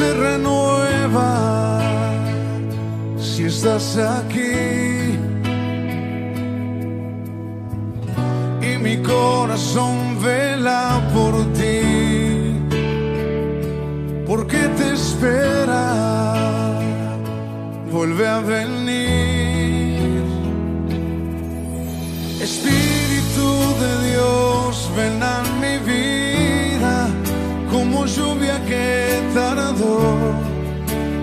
se renueva si estás aquí. Y mi corazón vela por ti, porque te espera, vuelve a venir. Espíritu de Dios, ven a mi vida como lluvia que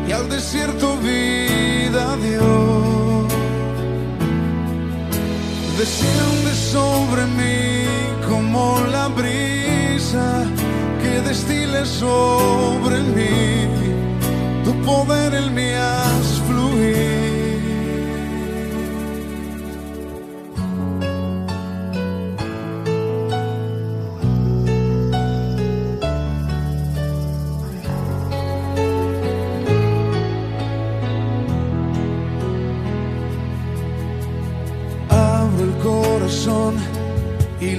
y al desierto vida dio. Desciende sobre mí como la brisa que destile sobre mí. Tu poder en mí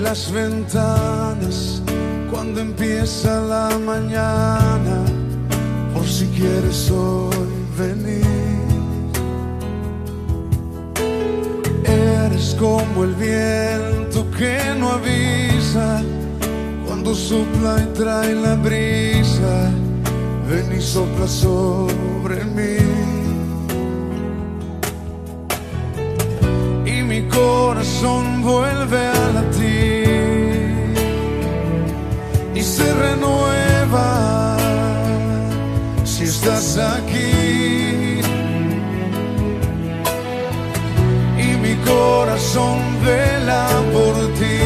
las ventanas cuando empieza la mañana, por si quieres hoy venir. Eres como el viento que no avisa cuando sopla y trae la brisa, ven y sopla sobre mí. y mi corazón vuelve a latir se renueva. Si estás aquí. Y mi corazón vela por ti.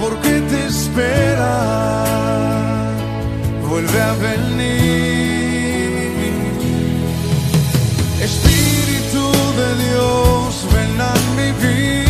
Porque te espera. Vuelve a venir. Espíritu de Dios, ven a mi vida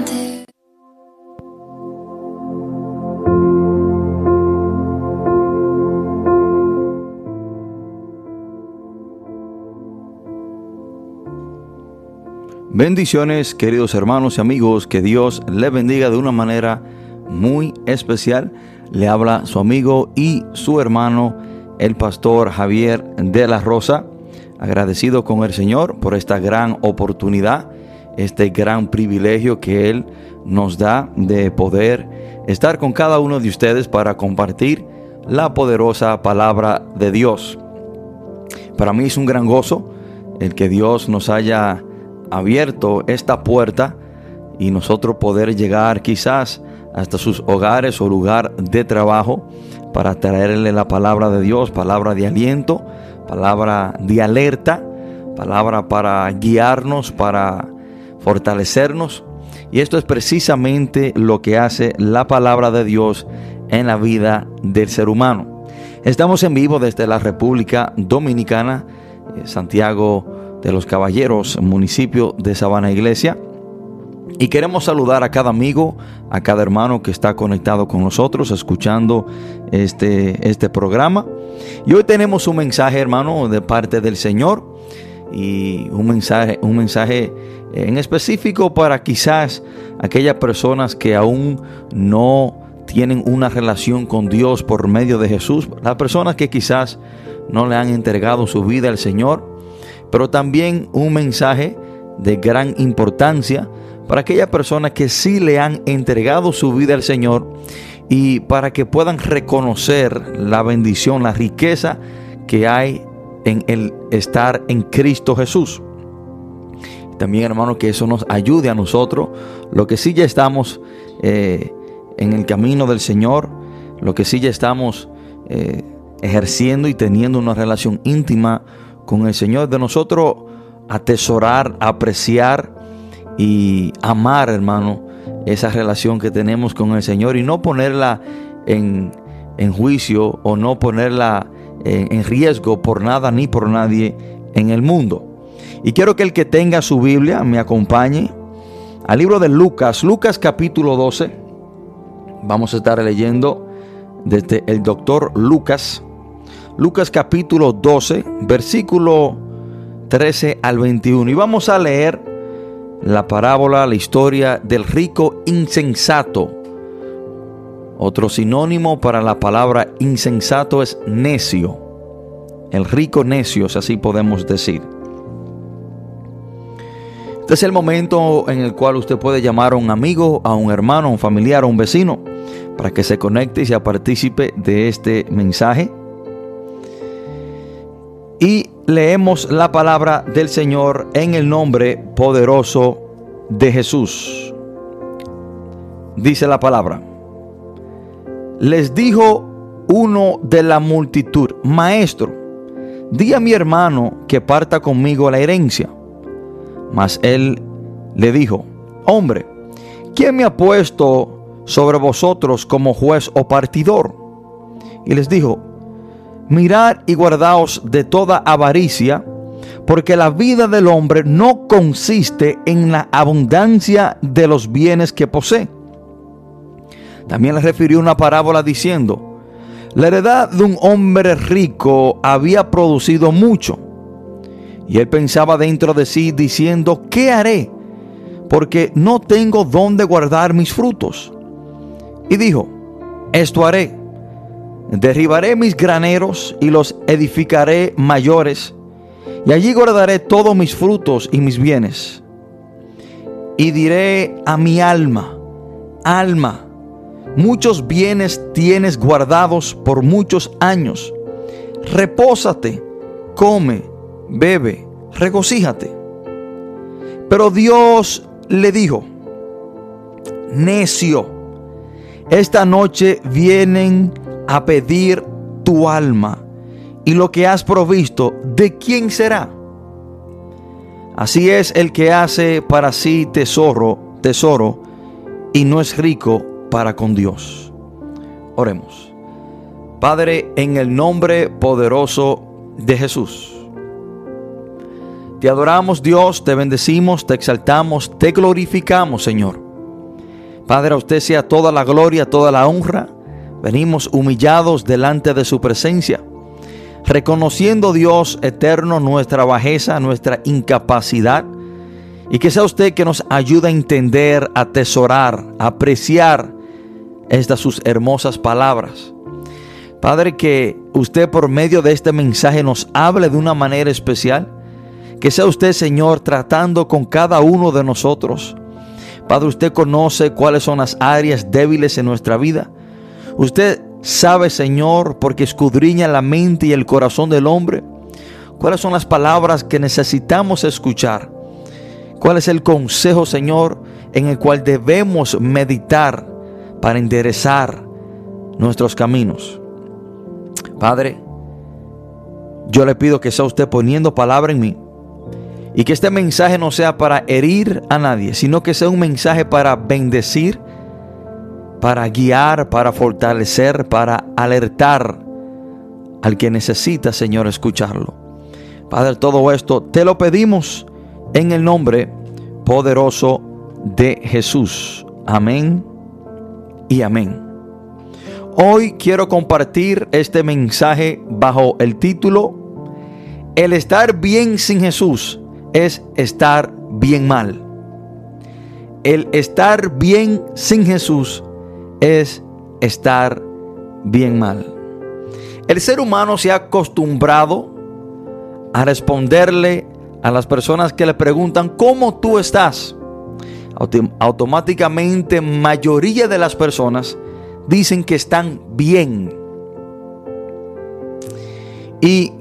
Bendiciones, queridos hermanos y amigos, que Dios le bendiga de una manera muy especial. Le habla su amigo y su hermano, el pastor Javier de la Rosa, agradecido con el Señor por esta gran oportunidad, este gran privilegio que Él nos da de poder estar con cada uno de ustedes para compartir la poderosa palabra de Dios. Para mí es un gran gozo el que Dios nos haya abierto esta puerta y nosotros poder llegar quizás hasta sus hogares o lugar de trabajo para traerle la palabra de Dios, palabra de aliento, palabra de alerta, palabra para guiarnos, para fortalecernos. Y esto es precisamente lo que hace la palabra de Dios en la vida del ser humano. Estamos en vivo desde la República Dominicana, eh, Santiago de los Caballeros, municipio de Sabana Iglesia. Y queremos saludar a cada amigo, a cada hermano que está conectado con nosotros, escuchando este, este programa. Y hoy tenemos un mensaje, hermano, de parte del Señor. Y un mensaje, un mensaje en específico para quizás aquellas personas que aún no tienen una relación con Dios por medio de Jesús. Las personas que quizás no le han entregado su vida al Señor pero también un mensaje de gran importancia para aquellas personas que sí le han entregado su vida al Señor y para que puedan reconocer la bendición, la riqueza que hay en el estar en Cristo Jesús. También hermano que eso nos ayude a nosotros, lo que sí ya estamos eh, en el camino del Señor, lo que sí ya estamos eh, ejerciendo y teniendo una relación íntima con el Señor, de nosotros atesorar, apreciar y amar, hermano, esa relación que tenemos con el Señor y no ponerla en, juicio o no ponerla en, en riesgo por nada ni por nadie en el mundo. Y quiero que el que tenga su Biblia me acompañe al libro de Lucas, Lucas capítulo 12. Vamos a estar leyendo desde el doctor Lucas Lucas capítulo 12, versículo 13 al 21. Y vamos a leer la parábola, la historia del rico insensato. Otro sinónimo para la palabra insensato es necio. El rico necio, si así podemos decir. Este es el momento en el cual usted puede llamar a un amigo, a un hermano, a un familiar, a un vecino, para que se conecte y sea partícipe de este mensaje y leemos la palabra del Señor en el nombre poderoso de Jesús. Dice la palabra. Les dijo uno de la multitud, Maestro, di a mi hermano que parta conmigo la herencia. Mas él le dijo, Hombre, ¿quién me ha puesto sobre vosotros como juez o partidor? Y les dijo, mirad y guardaos de toda avaricia, porque la vida del hombre no consiste en la abundancia de los bienes que posee. También le refirió una parábola diciendo, la heredad de un hombre rico había producido mucho. Y él pensaba dentro de sí diciendo, ¿qué haré? Porque no tengo dónde guardar mis frutos. Y dijo, esto haré Derribaré mis graneros y los edificaré mayores, y allí guardaré todos mis frutos y mis bienes. Y diré a mi alma, alma, muchos bienes tienes guardados por muchos años. Repósate, come, bebe, regocíjate. Pero Dios le dijo, necio, esta noche vienen a pedir tu alma y lo que has provisto, ¿de quién será? Así es el que hace para sí tesoro, tesoro, y no es rico para con Dios. Oremos. Padre, en el nombre poderoso de Jesús. Te adoramos Dios, te bendecimos, te exaltamos, te glorificamos Señor. Padre, a usted sea toda la gloria, toda la honra. Venimos humillados delante de su presencia, reconociendo Dios eterno nuestra bajeza, nuestra incapacidad, y que sea usted que nos ayude a entender, a atesorar, apreciar estas sus hermosas palabras. Padre, que usted por medio de este mensaje nos hable de una manera especial que sea usted, Señor, tratando con cada uno de nosotros. Padre, usted conoce cuáles son las áreas débiles en nuestra vida. Usted sabe, Señor, porque escudriña la mente y el corazón del hombre, cuáles son las palabras que necesitamos escuchar. ¿Cuál es el consejo, Señor, en el cual debemos meditar para enderezar nuestros caminos? Padre, yo le pido que sea usted poniendo palabra en mí y que este mensaje no sea para herir a nadie, sino que sea un mensaje para bendecir, para guiar, para fortalecer, para alertar al que necesita, Señor, escucharlo. Padre, todo esto te lo pedimos en el nombre poderoso de Jesús. Amén y amén. Hoy quiero compartir este mensaje bajo el título El estar bien sin Jesús es estar bien mal. El estar bien sin Jesús es estar bien mal. El ser humano se ha acostumbrado a responderle a las personas que le preguntan cómo tú estás. Automáticamente mayoría de las personas dicen que están bien. Y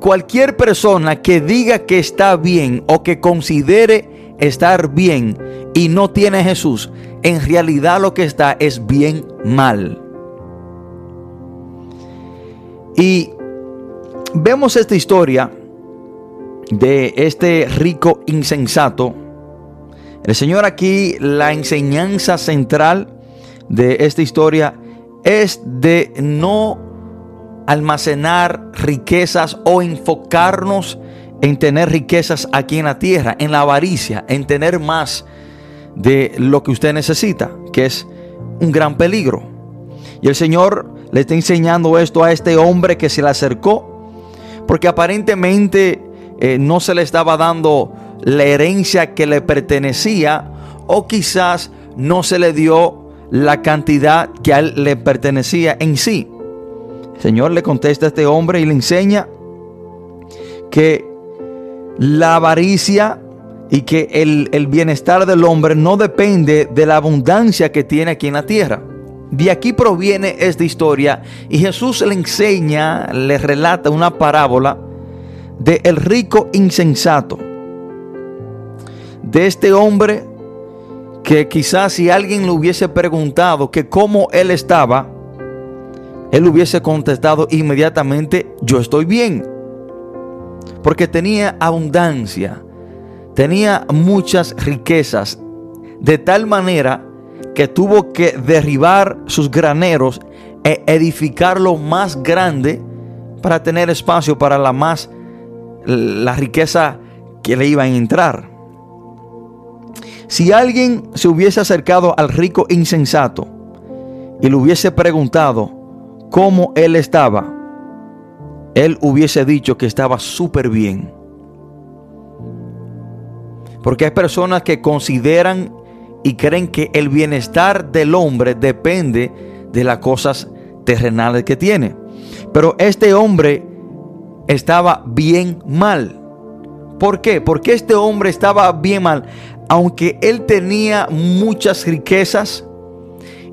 cualquier persona que diga que está bien o que considere estar bien y no tiene Jesús, en realidad lo que está es bien mal. Y vemos esta historia de este rico insensato. El Señor aquí, la enseñanza central de esta historia es de no almacenar riquezas o enfocarnos en tener riquezas aquí en la tierra, en la avaricia, en tener más de lo que usted necesita, que es un gran peligro. Y el Señor le está enseñando esto a este hombre que se le acercó, porque aparentemente eh, no se le estaba dando la herencia que le pertenecía, o quizás no se le dio la cantidad que a él le pertenecía en sí. Señor le contesta a este hombre y le enseña que la avaricia y que el, el, bienestar del hombre no depende de la abundancia que tiene aquí en la tierra. De aquí proviene esta historia y Jesús le enseña, le relata una parábola de el rico insensato. De este hombre que quizás si alguien le hubiese preguntado que cómo él estaba, él hubiese contestado inmediatamente, yo estoy bien. Porque tenía abundancia, tenía muchas riquezas, de tal manera que tuvo que derribar sus graneros e edificarlo más grande para tener espacio para la más la riqueza que le iba a entrar. Si alguien se hubiese acercado al rico insensato y le hubiese preguntado, cómo él estaba, él hubiese dicho que estaba súper bien. Porque hay personas que consideran y creen que el bienestar del hombre depende de las cosas terrenales que tiene. Pero este hombre estaba bien mal. ¿Por qué? Porque este hombre estaba bien mal. Aunque él tenía muchas riquezas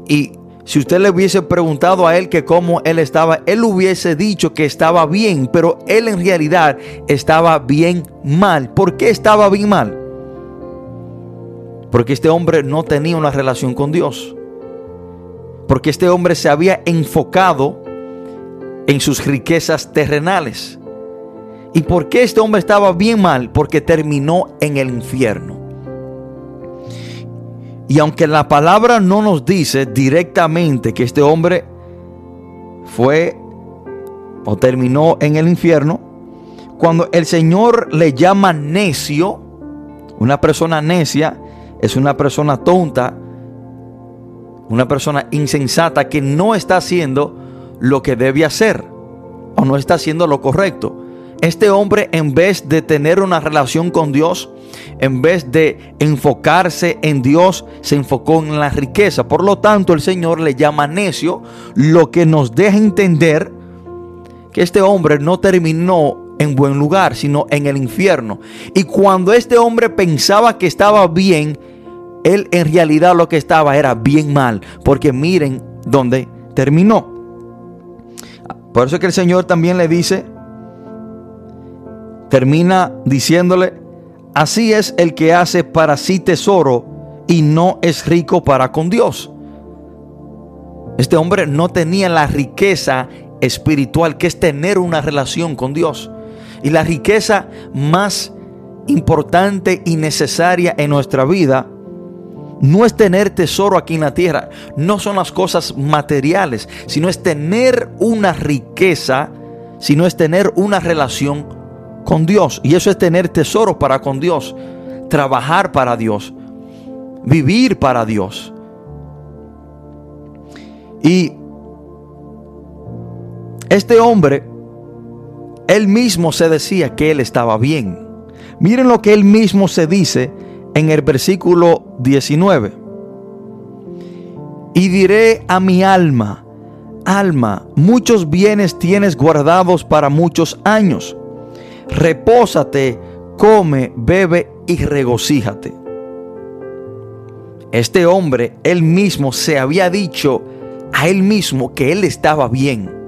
y si usted le hubiese preguntado a él que cómo él estaba, él hubiese dicho que estaba bien, pero él en realidad estaba bien mal. ¿Por qué estaba bien mal? Porque este hombre no tenía una relación con Dios. Porque este hombre se había enfocado en sus riquezas terrenales. ¿Y por qué este hombre estaba bien mal? Porque terminó en el infierno. Y aunque la palabra no nos dice directamente que este hombre fue o terminó en el infierno, cuando el Señor le llama necio, una persona necia es una persona tonta, una persona insensata que no está haciendo lo que debe hacer o no está haciendo lo correcto. Este hombre en vez de tener una relación con Dios, en vez de enfocarse en Dios, se enfocó en la riqueza. Por lo tanto, el Señor le llama necio, lo que nos deja entender que este hombre no terminó en buen lugar, sino en el infierno. Y cuando este hombre pensaba que estaba bien, él en realidad lo que estaba era bien mal, porque miren dónde terminó. Por eso es que el Señor también le dice, termina diciéndole, así es el que hace para sí tesoro y no es rico para con Dios. Este hombre no tenía la riqueza espiritual que es tener una relación con Dios. Y la riqueza más importante y necesaria en nuestra vida no es tener tesoro aquí en la tierra, no son las cosas materiales, sino es tener una riqueza, sino es tener una relación con Dios. Y eso es tener tesoro para con Dios, trabajar para Dios, vivir para Dios. Y este hombre, él mismo se decía que él estaba bien. Miren lo que él mismo se dice en el versículo 19. Y diré a mi alma, alma, muchos bienes tienes guardados para muchos años. Repósate, come, bebe y regocíjate. Este hombre, él mismo se había dicho a él mismo que él estaba bien.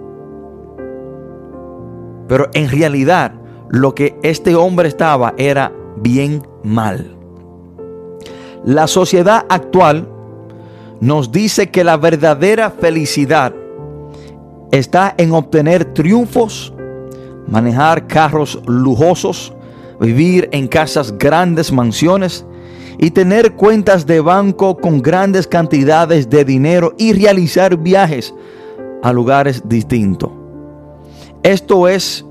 Pero en realidad lo que este hombre estaba era bien mal. La sociedad actual nos dice que la verdadera felicidad está en obtener triunfos, manejar carros lujosos, vivir en casas grandes, mansiones y tener cuentas de banco con grandes cantidades de dinero y realizar viajes a lugares distintos. Esto es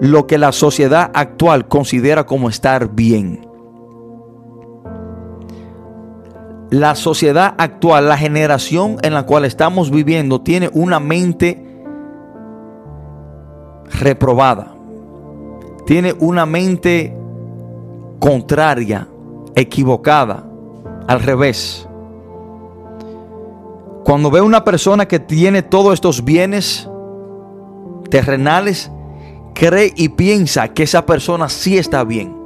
lo que la sociedad actual considera como estar bien. la sociedad actual, la generación en la cual estamos viviendo, tiene una mente reprobada. Tiene una mente contraria, equivocada, al revés. Cuando ve una persona que tiene todos estos bienes terrenales, cree y piensa que esa persona sí está bien.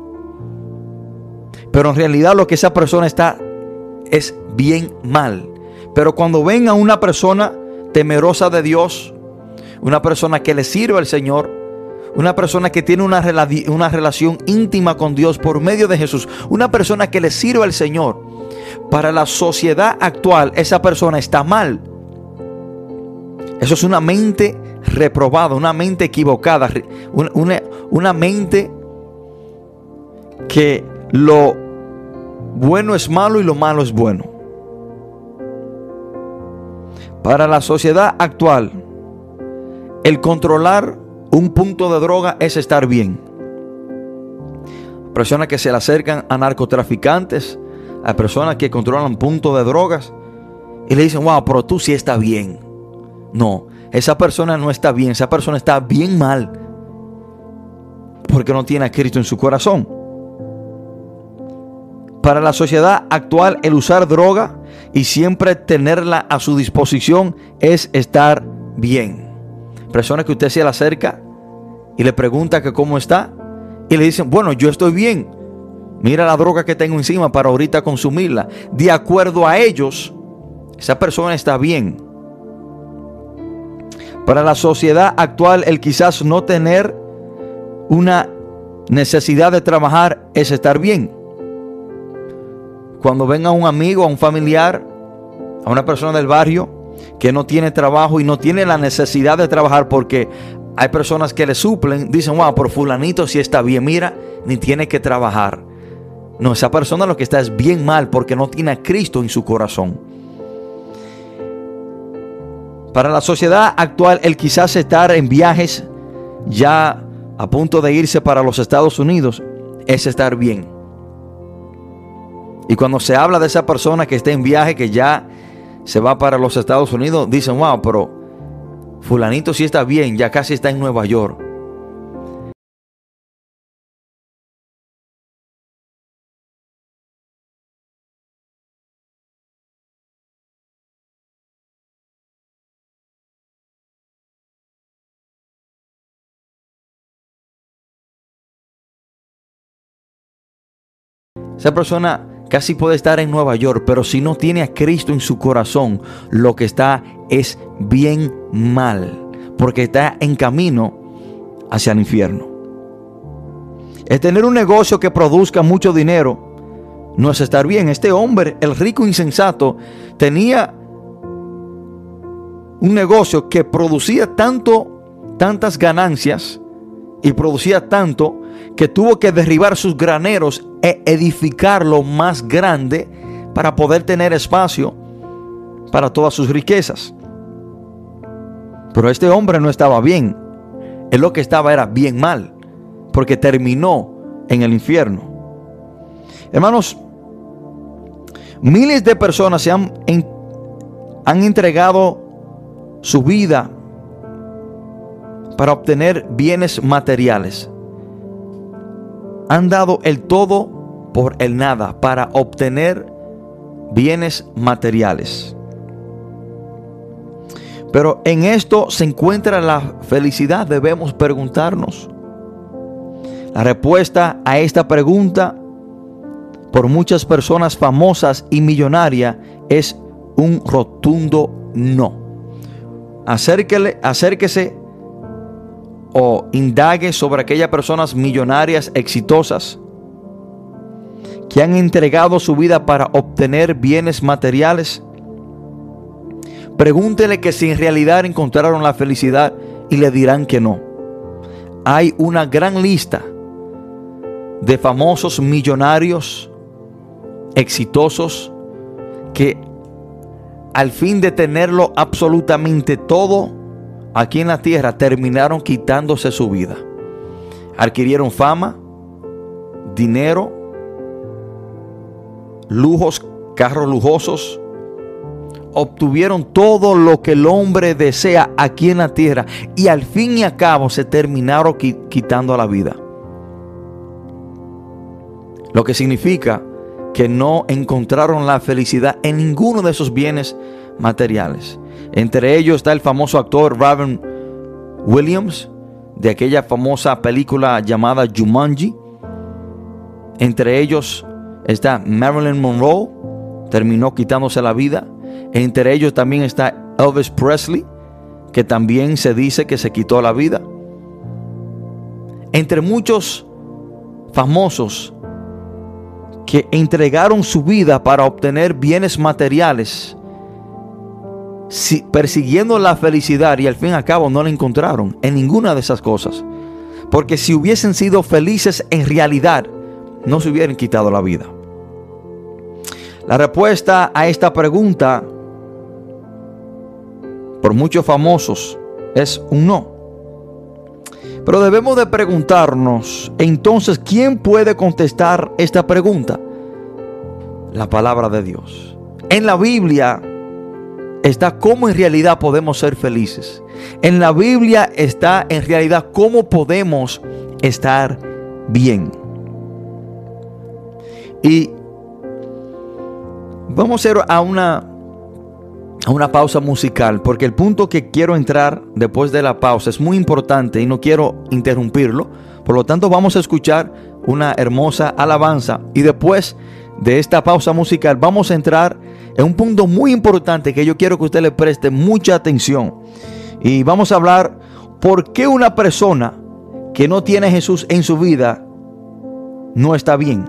Pero en realidad lo que esa persona está es bien mal. Pero cuando ven a una persona temerosa de Dios, una persona que le sirve al Señor, una persona que tiene una, una relación íntima con Dios por medio de Jesús, una persona que le sirve al Señor, para la sociedad actual esa persona está mal. Eso es una mente reprobada, una mente equivocada, una, una mente que lo bueno es malo y lo malo es bueno. Para la sociedad actual, el controlar un punto de droga es estar bien. Personas que se le acercan a narcotraficantes, a personas que controlan puntos de drogas y le dicen, wow, pero tú sí está bien. No, esa persona no está bien, esa persona está bien mal porque no tiene a Cristo en su corazón. Para la sociedad actual, el usar droga y siempre tenerla a su disposición es estar bien. Personas que usted se le acerca y le pregunta que cómo está y le dicen, bueno, yo estoy bien. Mira la droga que tengo encima para ahorita consumirla. De acuerdo a ellos, esa persona está bien. Para la sociedad actual, el quizás no tener una necesidad de trabajar es estar bien. Cuando ven a un amigo, a un familiar, a una persona del barrio que no tiene trabajo y no tiene la necesidad de trabajar porque hay personas que le suplen, dicen, wow, por fulanito si está bien, mira, ni tiene que trabajar. No, esa persona lo que está es bien mal porque no tiene a Cristo en su corazón. Para la sociedad actual, el quizás estar en viajes ya a punto de irse para los Estados Unidos es estar bien. Y cuando se habla de esa persona que está en viaje, que ya se va para los Estados Unidos, dicen, wow, pero fulanito sí está bien, ya casi está en Nueva York. Esa persona casi puede estar en Nueva York, pero si no tiene a Cristo en su corazón, lo que está es bien mal, porque está en camino hacia el infierno. Es tener un negocio que produzca mucho dinero, no es estar bien. Este hombre, el rico insensato, tenía un negocio que producía tanto, tantas ganancias y producía tanto que tuvo que derribar sus graneros e edificarlo más grande para poder tener espacio para todas sus riquezas. Pero este hombre no estaba bien. Él lo que estaba era bien mal, porque terminó en el infierno. Hermanos, miles de personas se han, han entregado su vida para obtener bienes materiales han dado el todo por el nada para obtener bienes materiales. Pero en esto se encuentra la felicidad, debemos preguntarnos. La respuesta a esta pregunta por muchas personas famosas y millonarias es un rotundo no. Acérquele, acérquese o indague sobre aquellas personas millonarias exitosas que han entregado su vida para obtener bienes materiales. Pregúntele que si en realidad encontraron la felicidad y le dirán que no. Hay una gran lista de famosos millonarios exitosos que al fin de tenerlo absolutamente todo, aquí en la tierra terminaron quitándose su vida. Adquirieron fama, dinero, lujos, carros lujosos. Obtuvieron todo lo que el hombre desea aquí en la tierra y al fin y al cabo se terminaron quitando la vida. Lo que significa que no encontraron la felicidad en ninguno de esos bienes materiales. Entre ellos está el famoso actor Robin Williams de aquella famosa película llamada Jumanji. Entre ellos está Marilyn Monroe, terminó quitándose la vida. Entre ellos también está Elvis Presley, que también se dice que se quitó la vida. Entre muchos famosos que entregaron su vida para obtener bienes materiales, persiguiendo la felicidad y al fin y al cabo no la encontraron en ninguna de esas cosas. Porque si hubiesen sido felices en realidad, no se hubieran quitado la vida. La respuesta a esta pregunta, por muchos famosos, es un no. Pero debemos de preguntarnos, entonces, ¿quién puede contestar esta pregunta? La palabra de Dios. En la Biblia está cómo en realidad podemos ser felices. En la Biblia está en realidad cómo podemos estar bien. Y vamos a ir a una, a una pausa musical, porque el punto que quiero entrar después de la pausa es muy importante y no quiero interrumpirlo. Por lo tanto, vamos a escuchar una hermosa alabanza. Y después de esta pausa musical vamos a entrar en un punto muy importante que yo quiero que usted le preste mucha atención. Y vamos a hablar por qué una persona que no tiene Jesús en su vida no está bien.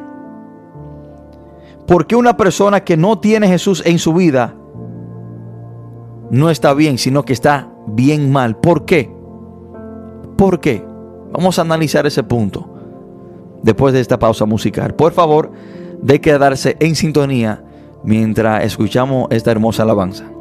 ¿Por qué una persona que no tiene Jesús en su vida no está bien, sino que está bien mal? ¿Por qué? ¿Por qué? Vamos a analizar ese punto después de esta pausa musical. Por favor, de quedarse en sintonía mientras escuchamos esta hermosa alabanza.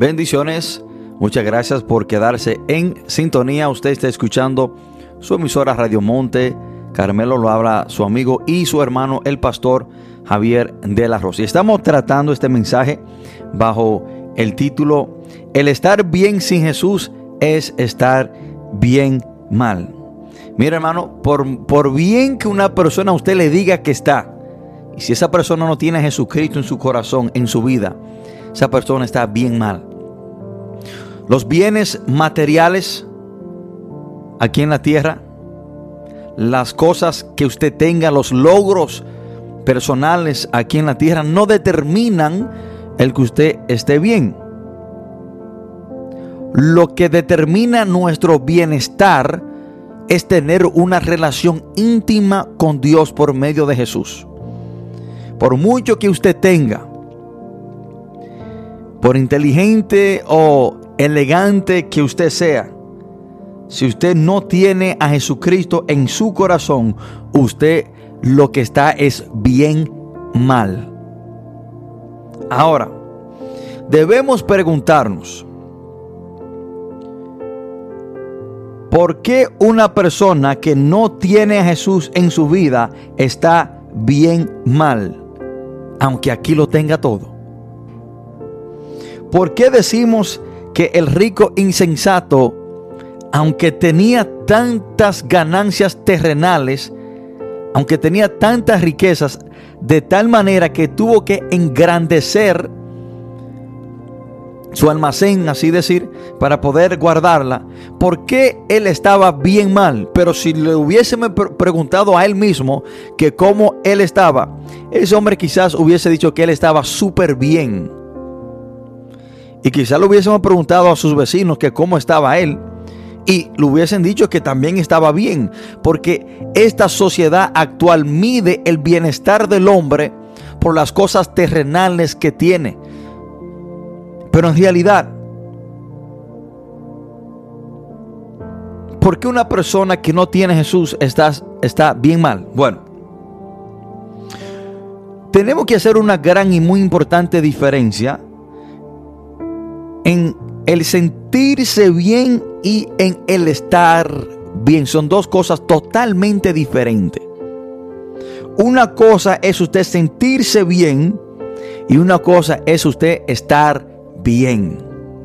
Bendiciones. Muchas gracias por quedarse en sintonía. Usted está escuchando su emisora Radio Monte. Carmelo lo habla su amigo y su hermano, el pastor Javier de la Rosa. Y estamos tratando este mensaje bajo el título El estar bien sin Jesús es estar bien mal. Mira hermano, por, por bien que una persona a usted le diga que está, y si esa persona no tiene a Jesucristo en su corazón, en su vida, esa persona está bien mal. Los bienes materiales aquí en la tierra, las cosas que usted tenga, los logros personales aquí en la tierra, no determinan el que usted esté bien. Lo que determina nuestro bienestar es tener una relación íntima con Dios por medio de Jesús. Por mucho que usted tenga, por inteligente o elegante que usted sea, si usted no tiene a Jesucristo en su corazón, usted lo que está es bien mal. Ahora, debemos preguntarnos, ¿por qué una persona que no tiene a Jesús en su vida está bien mal? Aunque aquí lo tenga todo. ¿Por qué decimos que el rico insensato, aunque tenía tantas ganancias terrenales, aunque tenía tantas riquezas, de tal manera que tuvo que engrandecer su almacén, así decir, para poder guardarla, ¿por qué él estaba bien mal? Pero si le hubiésemos preguntado a él mismo que cómo él estaba, ese hombre quizás hubiese dicho que él estaba súper bien. Y quizás le hubiésemos preguntado a sus vecinos que cómo estaba él. Y le hubiesen dicho que también estaba bien. Porque esta sociedad actual mide el bienestar del hombre por las cosas terrenales que tiene. Pero en realidad, ¿por qué una persona que no tiene Jesús está, está bien mal? Bueno, tenemos que hacer una gran y muy importante diferencia en el sentirse bien y en el estar bien. Son dos cosas totalmente diferentes. Una cosa es usted sentirse bien y una cosa es usted estar bien.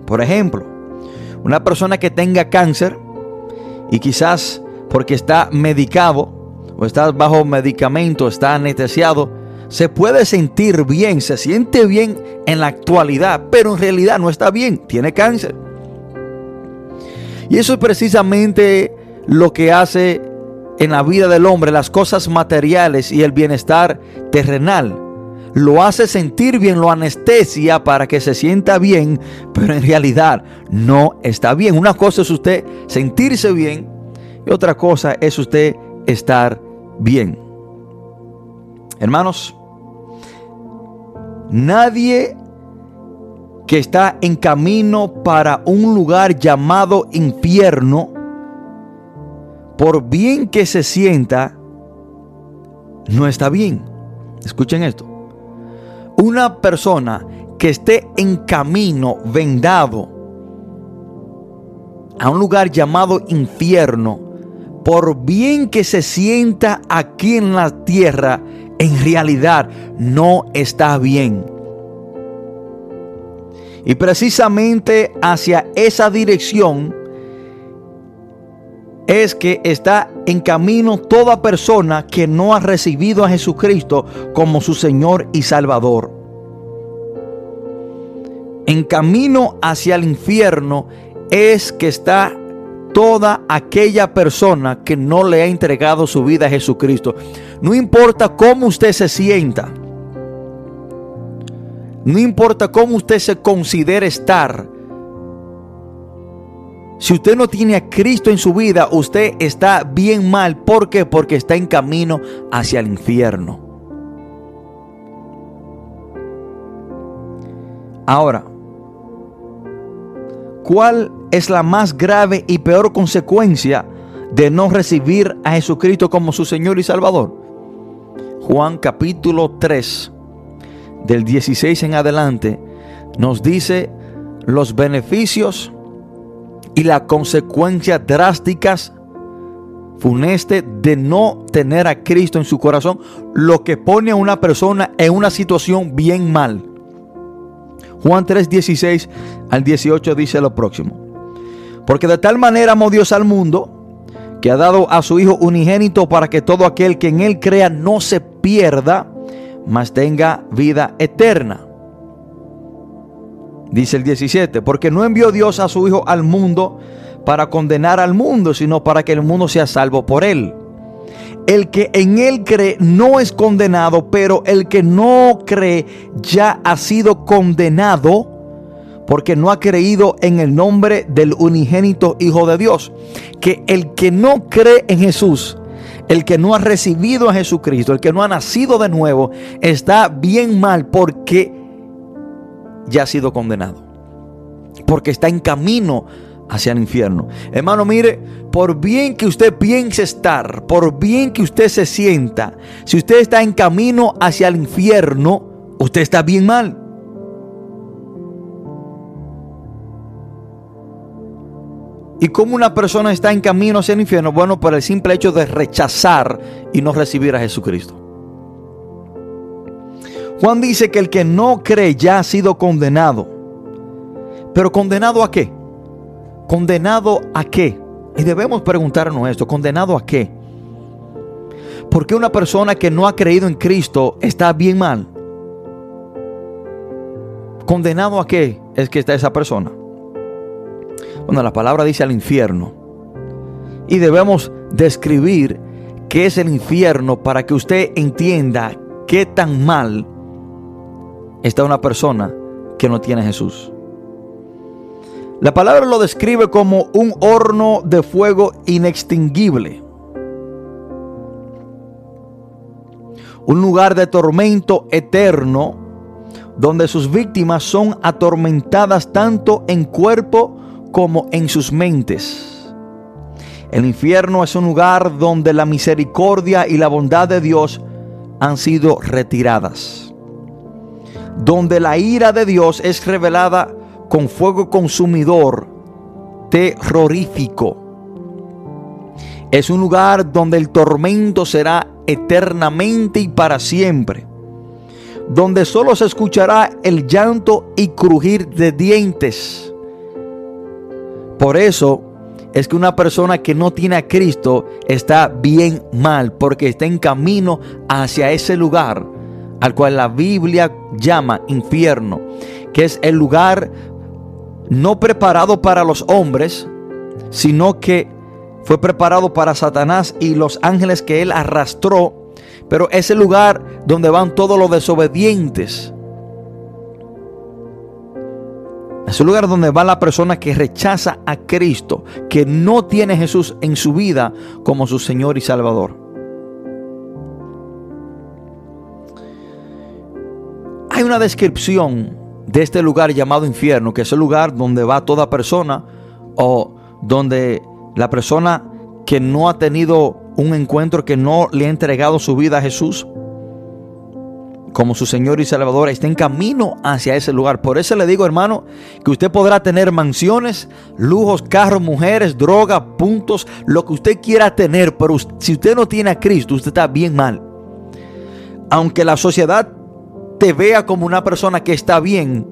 Por ejemplo, una persona que tenga cáncer y quizás porque está medicado o está bajo medicamento, está anestesiado, se puede sentir bien, se siente bien en la actualidad, pero en realidad no está bien, tiene cáncer. Y eso es precisamente lo que hace en la vida del hombre las cosas materiales y el bienestar terrenal. Lo hace sentir bien, lo anestesia para que se sienta bien, pero en realidad no está bien. Una cosa es usted sentirse bien y otra cosa es usted estar bien. Hermanos, nadie que está en camino para un lugar llamado infierno, por bien que se sienta, no está bien. Escuchen esto. Una persona que esté en camino vendado a un lugar llamado infierno, por bien que se sienta aquí en la tierra, en realidad no está bien. Y precisamente hacia esa dirección es que está en camino toda persona que no ha recibido a Jesucristo como su Señor y Salvador. En camino hacia el infierno es que está toda aquella persona que no le ha entregado su vida a Jesucristo. No importa cómo usted se sienta. No importa cómo usted se considere estar. Si usted no tiene a Cristo en su vida, usted está bien mal. ¿Por qué? Porque está en camino hacia el infierno. Ahora, ¿cuál es la más grave y peor consecuencia de no recibir a Jesucristo como su Señor y Salvador? Juan capítulo 3, del 16 en adelante, nos dice los beneficios y las consecuencias drásticas funeste de no tener a Cristo en su corazón, lo que pone a una persona en una situación bien mal. Juan 3, 16 al 18 dice lo próximo. Porque de tal manera amó Dios al mundo, que ha dado a su Hijo unigénito para que todo aquel que en Él crea no se pierda, mas tenga vida eterna. Dice el 17, porque no envió Dios a su Hijo al mundo para condenar al mundo, sino para que el mundo sea salvo por Él. El que en Él cree no es condenado, pero el que no cree ya ha sido condenado porque no ha creído en el nombre del unigénito Hijo de Dios. Que el que no cree en Jesús, el que no ha recibido a Jesucristo, el que no ha nacido de nuevo, está bien mal porque ya ha sido condenado. Porque está en camino hacia el infierno. Hermano, mire, por bien que usted piense estar, por bien que usted se sienta, si usted está en camino hacia el infierno, usted está bien mal. ¿Y cómo una persona está en camino hacia el infierno? Bueno, por el simple hecho de rechazar y no recibir a Jesucristo. Juan dice que el que no cree ya ha sido condenado. ¿Pero condenado a qué? ¿Condenado a qué? Y debemos preguntarnos esto, ¿condenado a qué? ¿Por qué una persona que no ha creído en Cristo está bien mal? ¿Condenado a qué es que está esa persona? Bueno, la palabra dice al infierno. Y debemos describir qué es el infierno para que usted entienda qué tan mal está una persona que no tiene Jesús. La palabra lo describe como un horno de fuego inextinguible. Un lugar de tormento eterno donde sus víctimas son atormentadas tanto en cuerpo como en sus mentes. El infierno es un lugar donde la misericordia y la bondad de Dios han sido retiradas. Donde la ira de Dios es revelada con fuego consumidor, terrorífico. Es un lugar donde el tormento será eternamente y para siempre. Donde solo se escuchará el llanto y crujir de dientes. Por eso es que una persona que no tiene a Cristo está bien mal, porque está en camino hacia ese lugar al cual la Biblia llama infierno, que es el lugar no preparado para los hombres, sino que fue preparado para Satanás y los ángeles que él arrastró, pero es el lugar donde van todos los desobedientes. Es el lugar donde va la persona que rechaza a Cristo, que no tiene Jesús en su vida como su Señor y Salvador. Hay una descripción de este lugar llamado infierno, que es el lugar donde va toda persona o donde la persona que no ha tenido un encuentro, que no le ha entregado su vida a Jesús como su Señor y Salvador, está en camino hacia ese lugar. Por eso le digo, hermano, que usted podrá tener mansiones, lujos, carros, mujeres, droga, puntos, lo que usted quiera tener, pero si usted no tiene a Cristo, usted está bien mal. Aunque la sociedad te vea como una persona que está bien,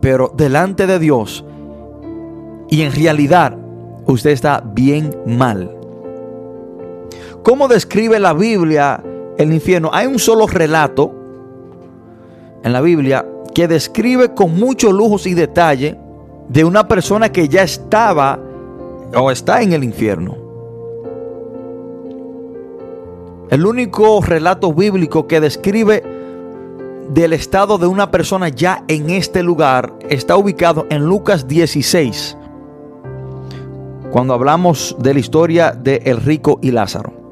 pero delante de Dios y en realidad usted está bien mal. ¿Cómo describe la Biblia el infierno? Hay un solo relato en la Biblia que describe con muchos lujos y detalle de una persona que ya estaba o está en el infierno. El único relato bíblico que describe del estado de una persona ya en este lugar está ubicado en Lucas 16. Cuando hablamos de la historia de el rico y Lázaro.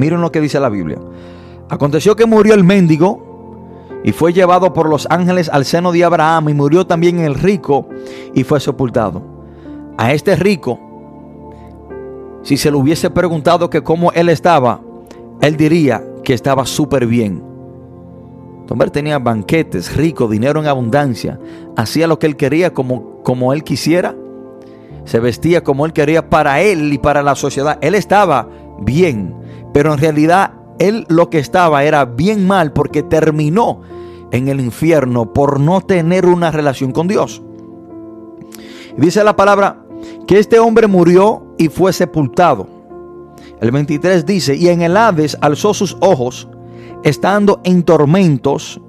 Miren lo que dice la Biblia. Aconteció que murió el mendigo y fue llevado por los ángeles al seno de Abraham y murió también el rico y fue sepultado. A este rico, si se le hubiese preguntado que cómo él estaba, él diría que estaba súper bien hombre tenía banquetes, rico, dinero en abundancia. Hacía lo que él quería como, como él quisiera. Se vestía como él quería para él y para la sociedad. Él estaba bien, pero en realidad él lo que estaba era bien mal porque terminó en el infierno por no tener una relación con Dios. Dice la palabra que este hombre murió y fue sepultado. El 23 dice, y en el Hades alzó sus ojos, estando en tormentos,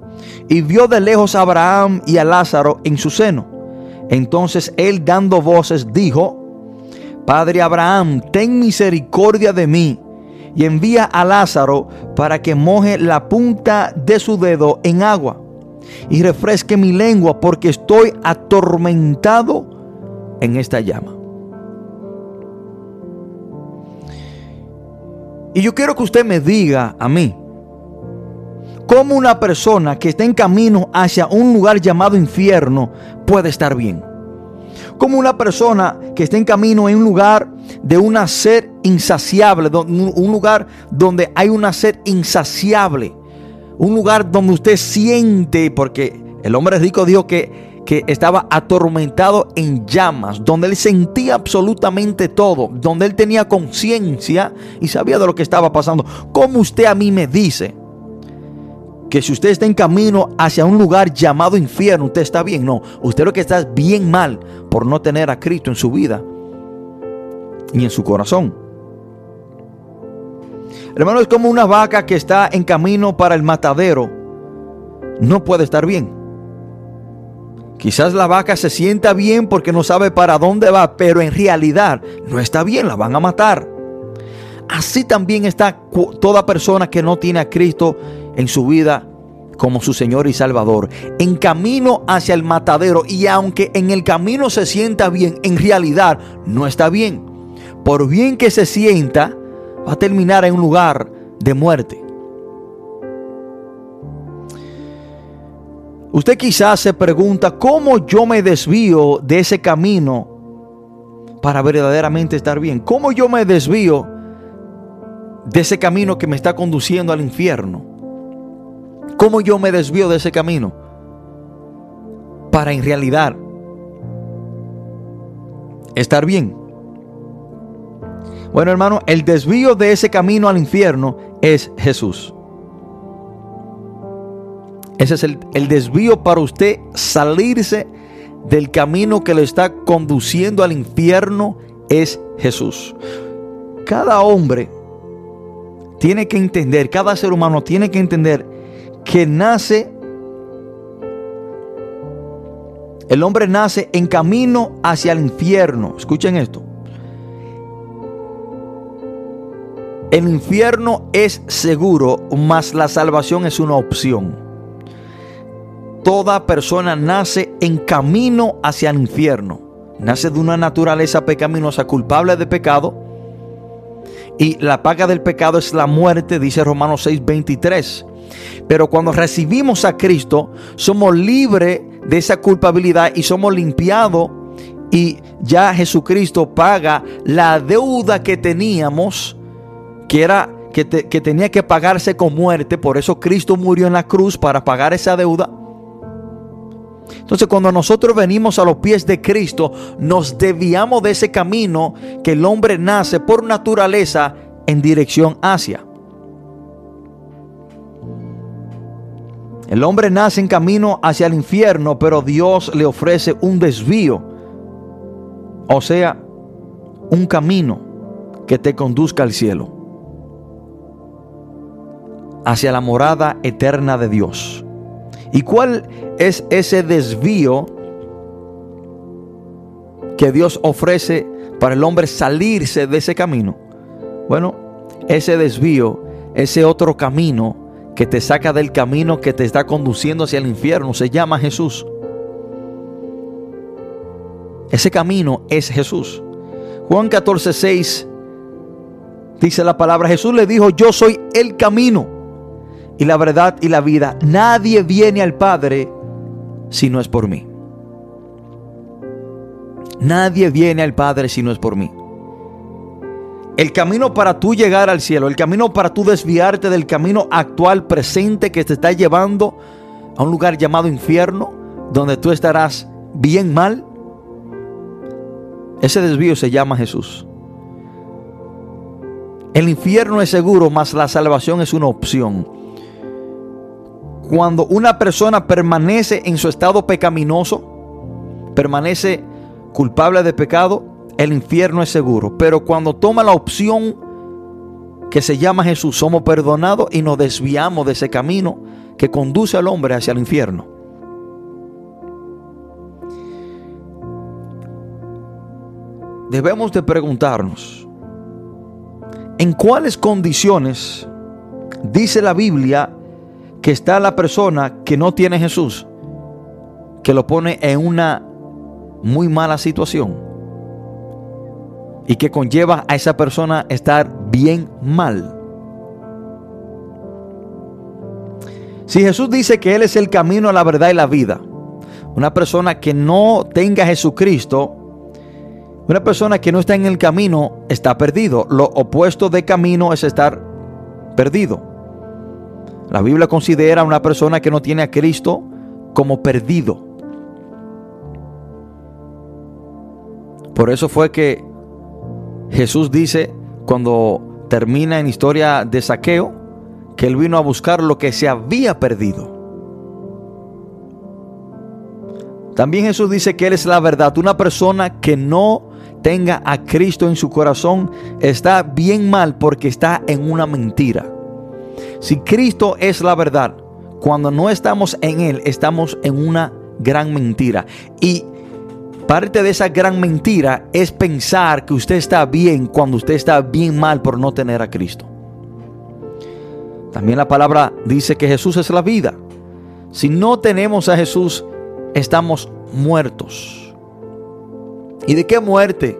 y vio de lejos a Abraham y a Lázaro en su seno. Entonces él dando voces dijo, Padre Abraham, ten misericordia de mí y envía a Lázaro para que moje la punta de su dedo en agua y refresque mi lengua porque estoy atormentado en esta llama. Y yo quiero que usted me diga a mí, ¿cómo una persona que está en camino hacia un lugar llamado infierno puede estar bien? ¿Cómo una persona que está en camino en un lugar de una sed insaciable, un lugar donde hay una sed insaciable, un lugar donde usted siente, porque el hombre rico dijo que, que estaba atormentado en llamas, donde él sentía absolutamente todo, donde él tenía conciencia y sabía de lo que estaba pasando. ¿Cómo usted a mí me dice que si usted está en camino hacia un lugar llamado infierno, usted está bien? No, usted lo que está es bien mal por no tener a Cristo en su vida y en su corazón. Hermano, es como una vaca que está en camino para el matadero. No puede estar bien. Quizás la vaca se sienta bien porque no sabe para dónde va, pero en realidad no está bien, la van a matar. Así también está toda persona que no tiene a Cristo en su vida como su Señor y Salvador, en camino hacia el matadero y aunque en el camino se sienta bien, en realidad no está bien. Por bien que se sienta, va a terminar en un lugar de muerte. Usted quizás se pregunta cómo yo me desvío de ese camino para verdaderamente estar bien. ¿Cómo yo me desvío de ese camino que me está conduciendo al infierno? ¿Cómo yo me desvío de ese camino? Para en realidad estar bien. Bueno, hermano, el desvío de ese camino al infierno es Jesús. Ese es el, el, desvío para usted salirse del camino que le está conduciendo al infierno es Jesús. Cada hombre tiene que entender, cada ser humano tiene que entender que nace, el hombre nace en camino hacia el infierno. Escuchen esto. El infierno es seguro, mas la salvación es una opción. Toda persona nace en camino hacia el infierno. Nace de una naturaleza pecaminosa, culpable de pecado. Y la paga del pecado es la muerte, dice Romanos 6:23. Pero cuando recibimos a Cristo, somos libres de esa culpabilidad y somos limpiados. Y ya Jesucristo paga la deuda que teníamos que era que, te, que, tenía que pagarse con muerte, por eso Cristo murió en la cruz para pagar esa deuda. Entonces cuando nosotros venimos a los pies de Cristo, nos desviamos de ese camino que el hombre nace por naturaleza en dirección hacia. El hombre nace en camino hacia el infierno, pero Dios le ofrece un desvío, o sea, un camino que te conduzca al cielo hacia la morada eterna de Dios. ¿Y cuál es ese desvío que Dios ofrece para el hombre salirse de ese camino? Bueno, ese desvío, ese otro camino que te saca del camino que te está conduciendo hacia el infierno, se llama Jesús. Ese camino es Jesús. Juan 14, 6 dice la palabra, Jesús le dijo, yo soy el camino y la verdad y la vida. Nadie viene al Padre si no es por mí. Nadie viene al Padre si no es por mí. el camino para tú llegar al cielo, el camino para tú desviarte del camino actual presente que te está llevando a un lugar llamado infierno, donde tú estarás bien mal, ese desvío se llama Jesús. El infierno es seguro, mas la salvación es una opción. Cuando una persona permanece en su estado pecaminoso, permanece culpable de pecado, el infierno es seguro. Pero cuando toma la opción que se llama Jesús, somos perdonados y nos desviamos de ese camino que conduce al hombre hacia el infierno. Debemos de preguntarnos, ¿en cuáles condiciones dice la Biblia que está la persona que no tiene Jesús? Que lo pone en una muy mala situación y que conlleva a esa persona estar bien mal. Si Jesús dice que Él es el camino, la verdad y la vida, una persona que no tenga a Jesucristo, una persona que no está en el camino, está perdido. Lo opuesto de camino es estar perdido. La Biblia considera a una persona que no tiene a Cristo como perdido. Por eso fue que Jesús dice cuando termina en historia de saqueo que él vino a buscar lo que se había perdido. También Jesús dice que Él es la verdad. Una persona que no tenga a Cristo en su corazón está bien mal porque está en una mentira. Si Cristo es la verdad, cuando no estamos en Él, estamos en una gran mentira. Y parte de esa gran mentira es pensar que usted está bien cuando usted está bien mal por no tener a Cristo. También la palabra dice que Jesús es la vida. Si no tenemos a Jesús, estamos muertos. ¿Y de qué muerte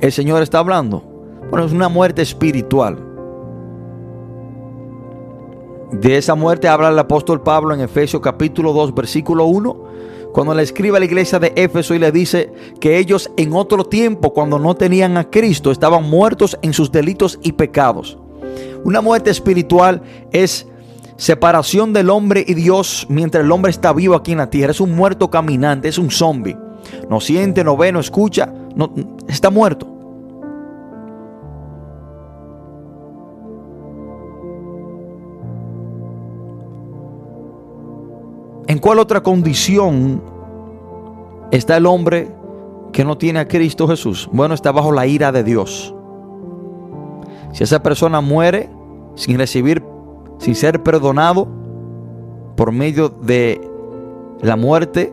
el Señor está hablando? Bueno, es una muerte espiritual. De esa muerte habla el apóstol Pablo en Efesios capítulo 2, versículo 1, cuando le escribe a la iglesia de Éfeso y le dice que ellos en otro tiempo, cuando no tenían a Cristo, estaban muertos en sus delitos y pecados. Una muerte espiritual es separación del hombre y Dios mientras el hombre está vivo aquí en la tierra. Es un muerto caminante, es un zombie. No siente, no ve, no escucha, no, está muerto. ¿En cuál otra condición está el hombre que no tiene a Cristo Jesús? Bueno, está bajo la ira de Dios. Si esa persona muere sin recibir, sin ser perdonado por medio de la muerte,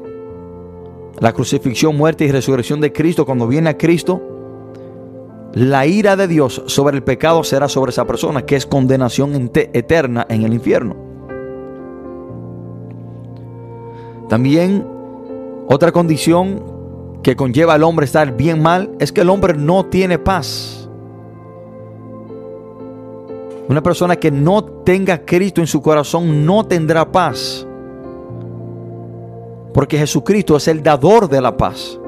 la crucifixión, muerte y resurrección de Cristo, cuando viene a Cristo, la ira de Dios sobre el pecado será sobre esa persona, que es condenación eterna en el infierno. También otra condición que conlleva al hombre estar bien mal es que el hombre no tiene paz. Una persona que no tenga Cristo en su corazón no tendrá paz. Porque Jesucristo es el dador de la paz.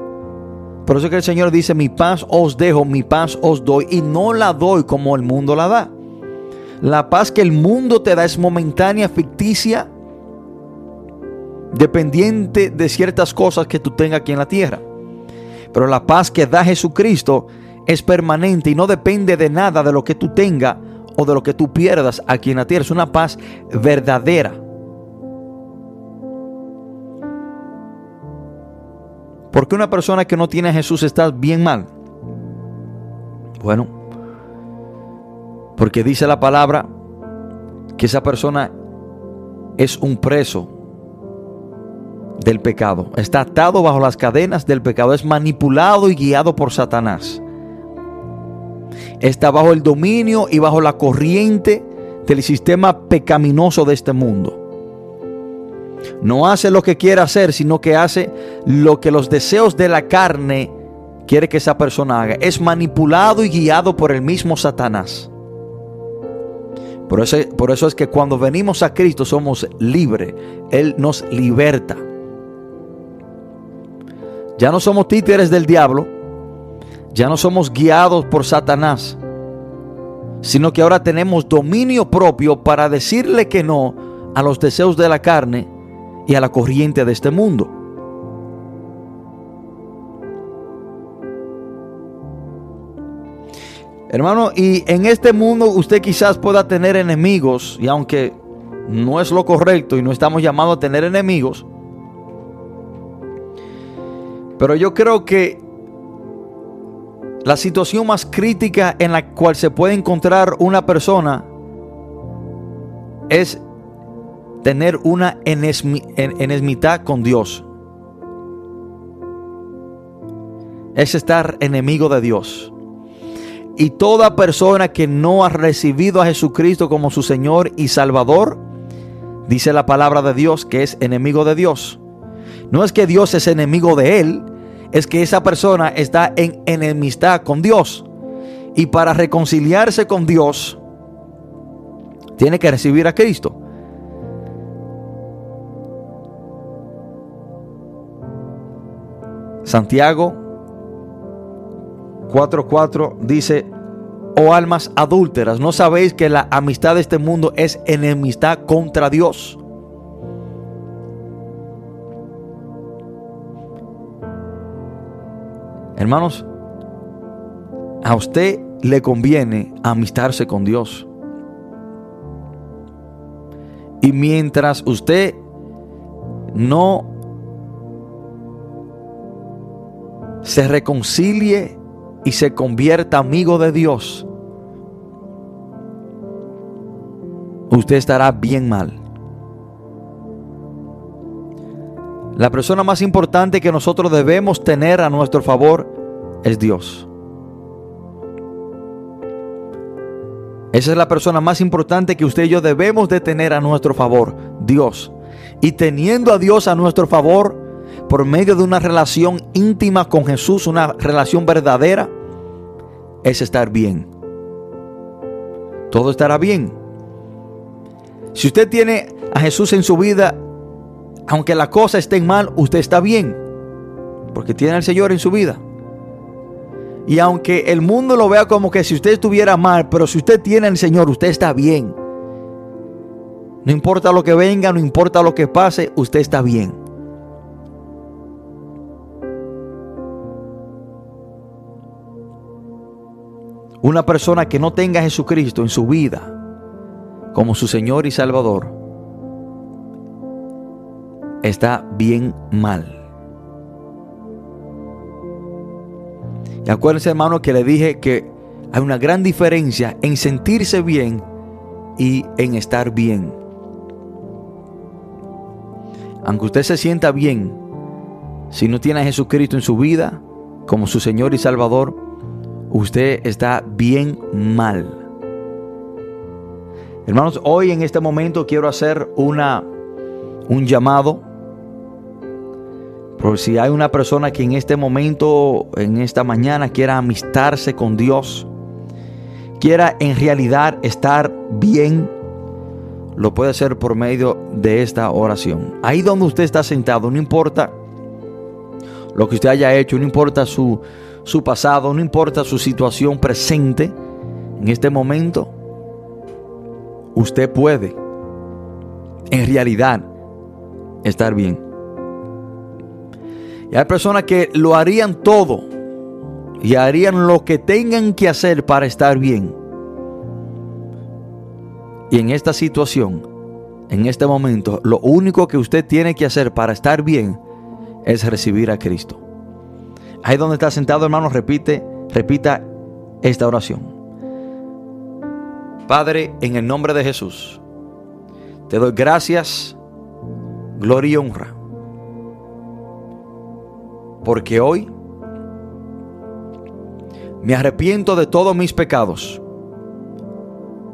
Por eso que el Señor dice, mi paz os dejo, mi paz os doy. Y no la doy como el mundo la da. La paz que el mundo te da es momentánea, ficticia, dependiente de ciertas cosas que tú tengas aquí en la tierra. Pero la paz que da Jesucristo es permanente y no depende de nada de lo que tú tengas o de lo que tú pierdas aquí en la tierra. Es una paz verdadera. ¿Por qué una persona que no tiene a Jesús está bien mal? Bueno, porque dice la palabra que esa persona es un preso del pecado. Está atado bajo las cadenas del pecado. Es manipulado y guiado por Satanás. Está bajo el dominio y bajo la corriente del sistema pecaminoso de este mundo. No hace lo que quiere hacer, sino que hace lo que los deseos de la carne quiere que esa persona haga. Es manipulado y guiado por el mismo Satanás. Por eso, por eso es que cuando venimos a Cristo somos libres. Él nos liberta. Ya no somos títeres del diablo. Ya no somos guiados por Satanás. sino que ahora tenemos dominio propio para decirle que no a los deseos de la carne y a la corriente de este mundo. Hermano, y en este mundo usted quizás pueda tener enemigos, y aunque no es lo correcto y no estamos llamados a tener enemigos, pero yo creo que la situación más crítica en la cual se puede encontrar una persona es tener una enemistad con Dios. Es estar enemigo de Dios. Y toda persona que no ha recibido a Jesucristo como su Señor y Salvador, dice la palabra de Dios que es enemigo de Dios. No es que Dios es enemigo de él, es que esa persona está en enemistad con Dios. Y para reconciliarse con Dios, tiene que recibir a Cristo. Santiago 4:4 dice, oh almas adúlteras, ¿no sabéis que la amistad de este mundo es enemistad contra Dios? Hermanos, a usted le conviene amistarse con Dios. Y mientras usted no se reconcilie y se convierta amigo de Dios, usted estará bien mal. La persona más importante que nosotros debemos tener a nuestro favor es Dios. Esa es la persona más importante que usted y yo debemos de tener a nuestro favor, Dios. Y teniendo a Dios a nuestro favor, por medio de una relación íntima con Jesús, una relación verdadera, es estar bien. Todo estará bien. Si usted tiene a Jesús en su vida, aunque la cosa esté mal, usted está bien. Porque tiene al Señor en su vida. Y aunque el mundo lo vea como que si usted estuviera mal, pero si usted tiene al Señor, usted está bien. No importa lo que venga, no importa lo que pase, usted está bien. Una persona que no tenga a Jesucristo en su vida como su Señor y Salvador está bien mal. Y acuérdense, hermano, que le dije que hay una gran diferencia en sentirse bien y en estar bien. Aunque usted se sienta bien, si no tiene a Jesucristo en su vida como su Señor y Salvador, usted está bien mal. Hermanos, hoy en este momento quiero hacer una un llamado por si hay una persona que en este momento, en esta mañana, quiera amistarse con Dios, quiera en realidad estar bien, lo puede hacer por medio de esta oración. Ahí donde usted está sentado, no importa lo que usted haya hecho, no importa su, su pasado, no importa su situación presente, en este momento, usted puede en realidad estar bien. Y hay personas que lo harían todo y harían lo que tengan que hacer para estar bien. Y en esta situación, en este momento, lo único que usted tiene que hacer para estar bien es recibir a Cristo. Ahí donde está sentado, hermano, repite, repita esta oración. Padre, en el nombre de Jesús, te doy gracias, gloria y honra porque hoy me arrepiento de todos mis pecados.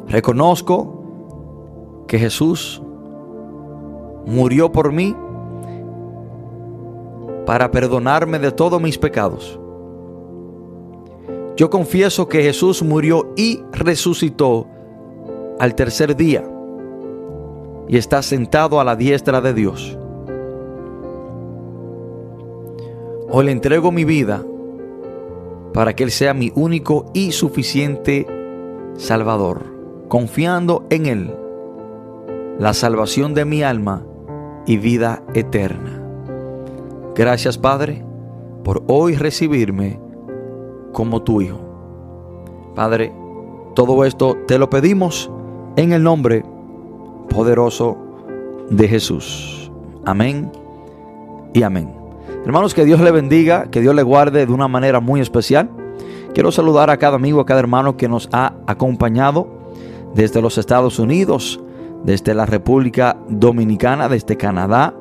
Reconozco que Jesús murió por mí para perdonarme de todos mis pecados. Yo confieso que Jesús murió y resucitó al tercer día y está sentado a la diestra de Dios. Hoy le entrego mi vida para que Él sea mi único y suficiente Salvador, confiando en Él, la salvación de mi alma y vida eterna. Gracias Padre por hoy recibirme como tu Hijo. Padre, todo esto te lo pedimos en el nombre poderoso de Jesús. Amén y amén. Hermanos, que Dios le bendiga, que Dios le guarde de una manera muy especial. Quiero saludar a cada amigo, a cada hermano que nos ha acompañado desde los Estados Unidos, desde la República Dominicana, desde Canadá.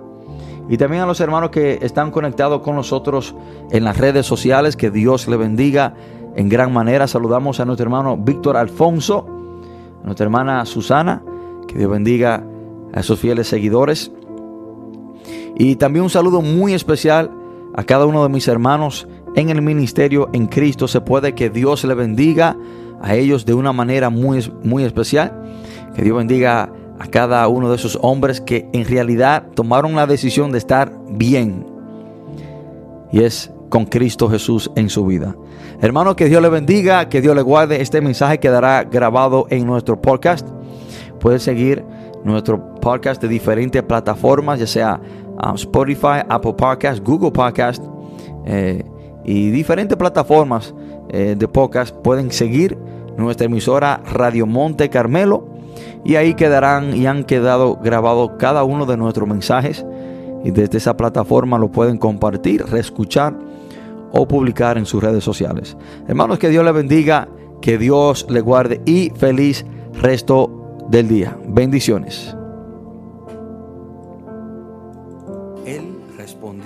Y también a los hermanos que están conectados con nosotros en las redes sociales. Que Dios le bendiga en gran manera. Saludamos a nuestro hermano Víctor Alfonso, a nuestra hermana Susana. Que Dios bendiga a esos fieles seguidores. Y también un saludo muy especial a cada uno de mis hermanos en el ministerio en Cristo. Se puede que Dios le bendiga a ellos de una manera muy, muy especial. Que Dios bendiga a cada uno de esos hombres que en realidad tomaron la decisión de estar bien. Y es con Cristo Jesús en su vida. Hermano, que Dios le bendiga, que Dios le guarde. Este mensaje quedará grabado en nuestro podcast. Puede seguir nuestro podcast de diferentes plataformas, ya sea um, Spotify, Apple Podcast, Google Podcast eh, y diferentes plataformas eh, de podcast. Pueden seguir nuestra emisora Radio Monte Carmelo y ahí quedarán y han quedado grabados cada uno de nuestros mensajes y desde esa plataforma lo pueden compartir, reescuchar o publicar en sus redes sociales. Hermanos, que Dios le bendiga, que Dios le guarde y feliz resto del día. Bendiciones.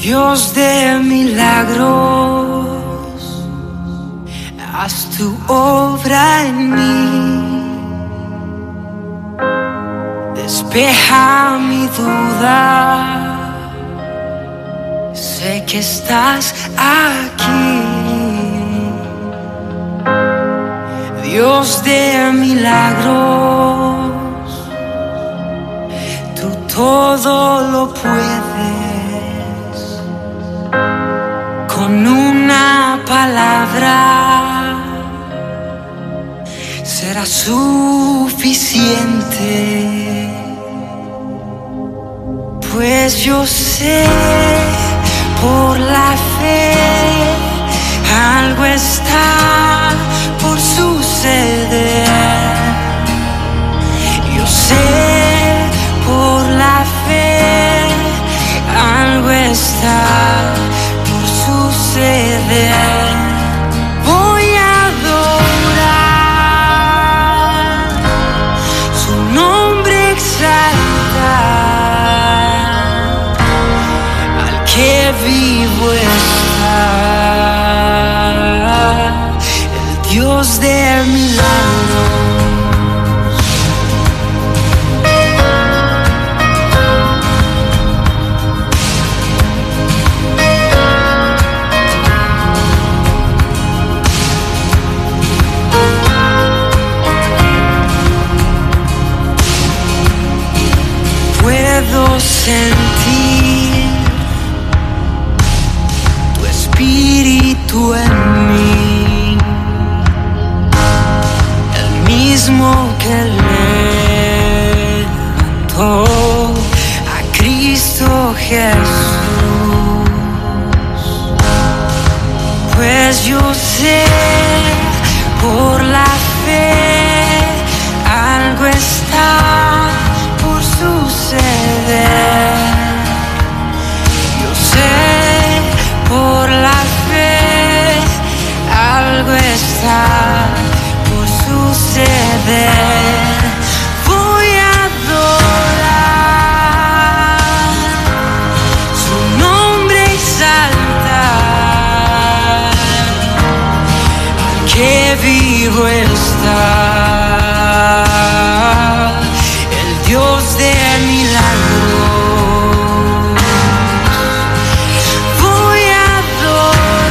Dios de milagros, haz tu obra en mí. Despeja mi duda, sé que estás aquí. Dios de milagros, tú todo lo puedes con una palabra será suficiente. Pues yo sé por la fe algo está por suceder. Yo sé por la fe algo está Voy a adorar su nombre exaltar. Al que vivo está, el Dios de vivo está. El Dios de milagros. Voy a adorar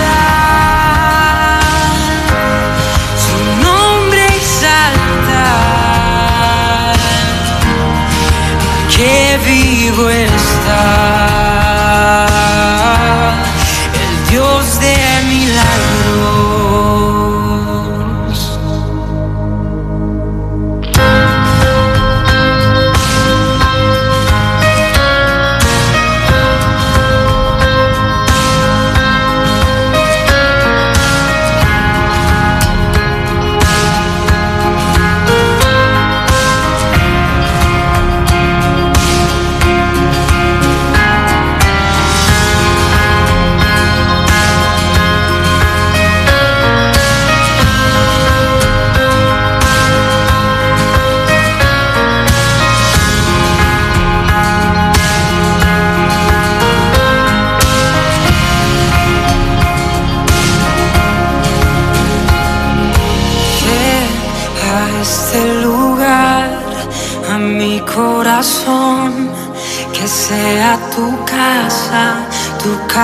su nombre exaltar. Que vivo está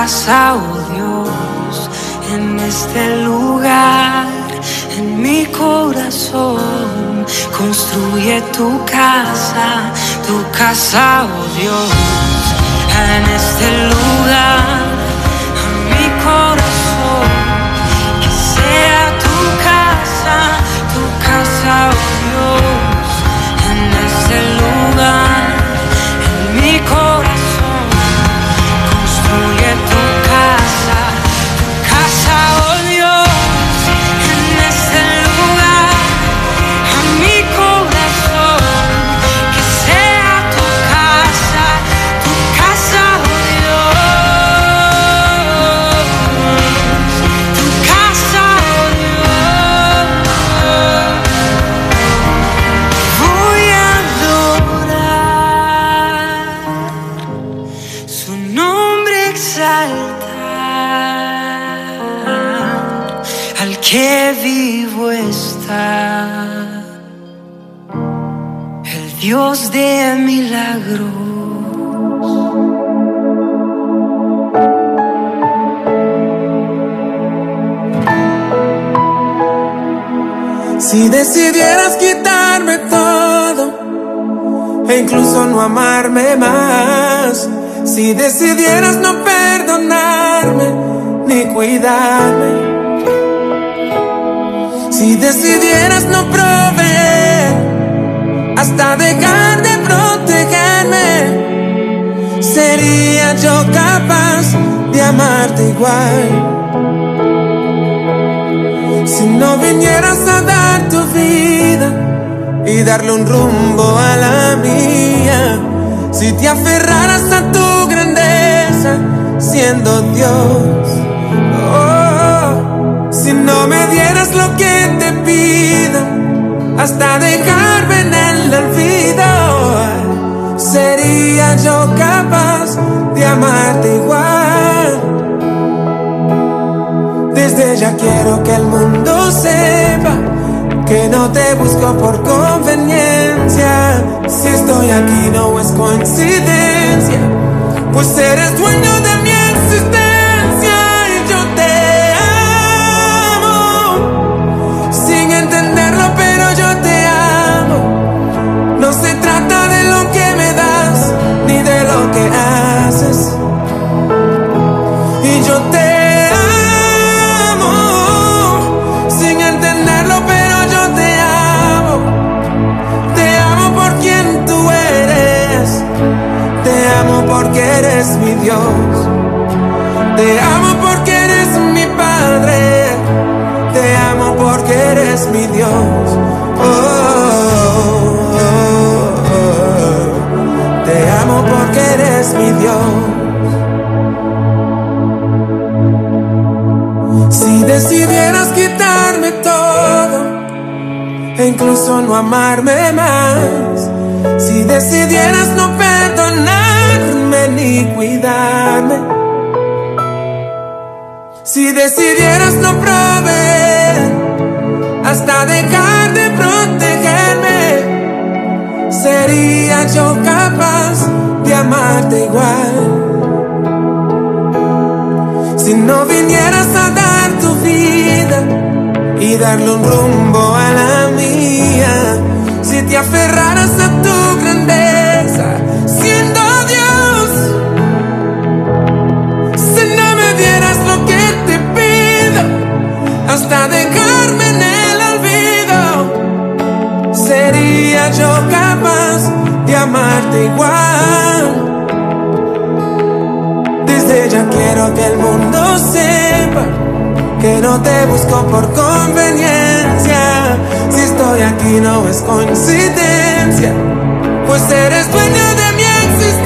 casa, oh Dios, en este lugar, en mi corazón, construye tu casa, tu casa, oh Dios, en incluso no amarme más, si decidieras no perdonarme ni cuidarme, si decidieras no proveer hasta dejar de protegerme, sería yo capaz de amarte igual. Si no vinieras a dar tu vida y darle un rumbo a la mía, si te aferraras a tu grandeza siendo Dios, oh, si no me dieras lo que te pido, hasta dejarme en el olvido, sería yo capaz de amarte igual. Desde ya quiero que el mundo sepa no te busco por conveniencia. Si estoy aquí no es coincidencia, pues eres dueño de mi existencia eres mi Dios. Te amo porque eres mi Padre. Te amo porque eres mi Dios. Oh, oh, oh. Te amo porque eres mi Dios. Si decidieras quitarme todo e incluso no amarme más, si decidieras no cuidarme, si decidieras no proveer dejar de protegerme. Sería yo capaz de amarte igual. Si no vinieras a dar tu vida y darle un rumbo a la mía, si te aferraras a hasta dejarme en el olvido, sería yo capaz de amarte igual. Desde ya quiero que el mundo sepa que no te busco por conveniencia. Si estoy aquí no es coincidencia, pues eres dueño de mi existencia.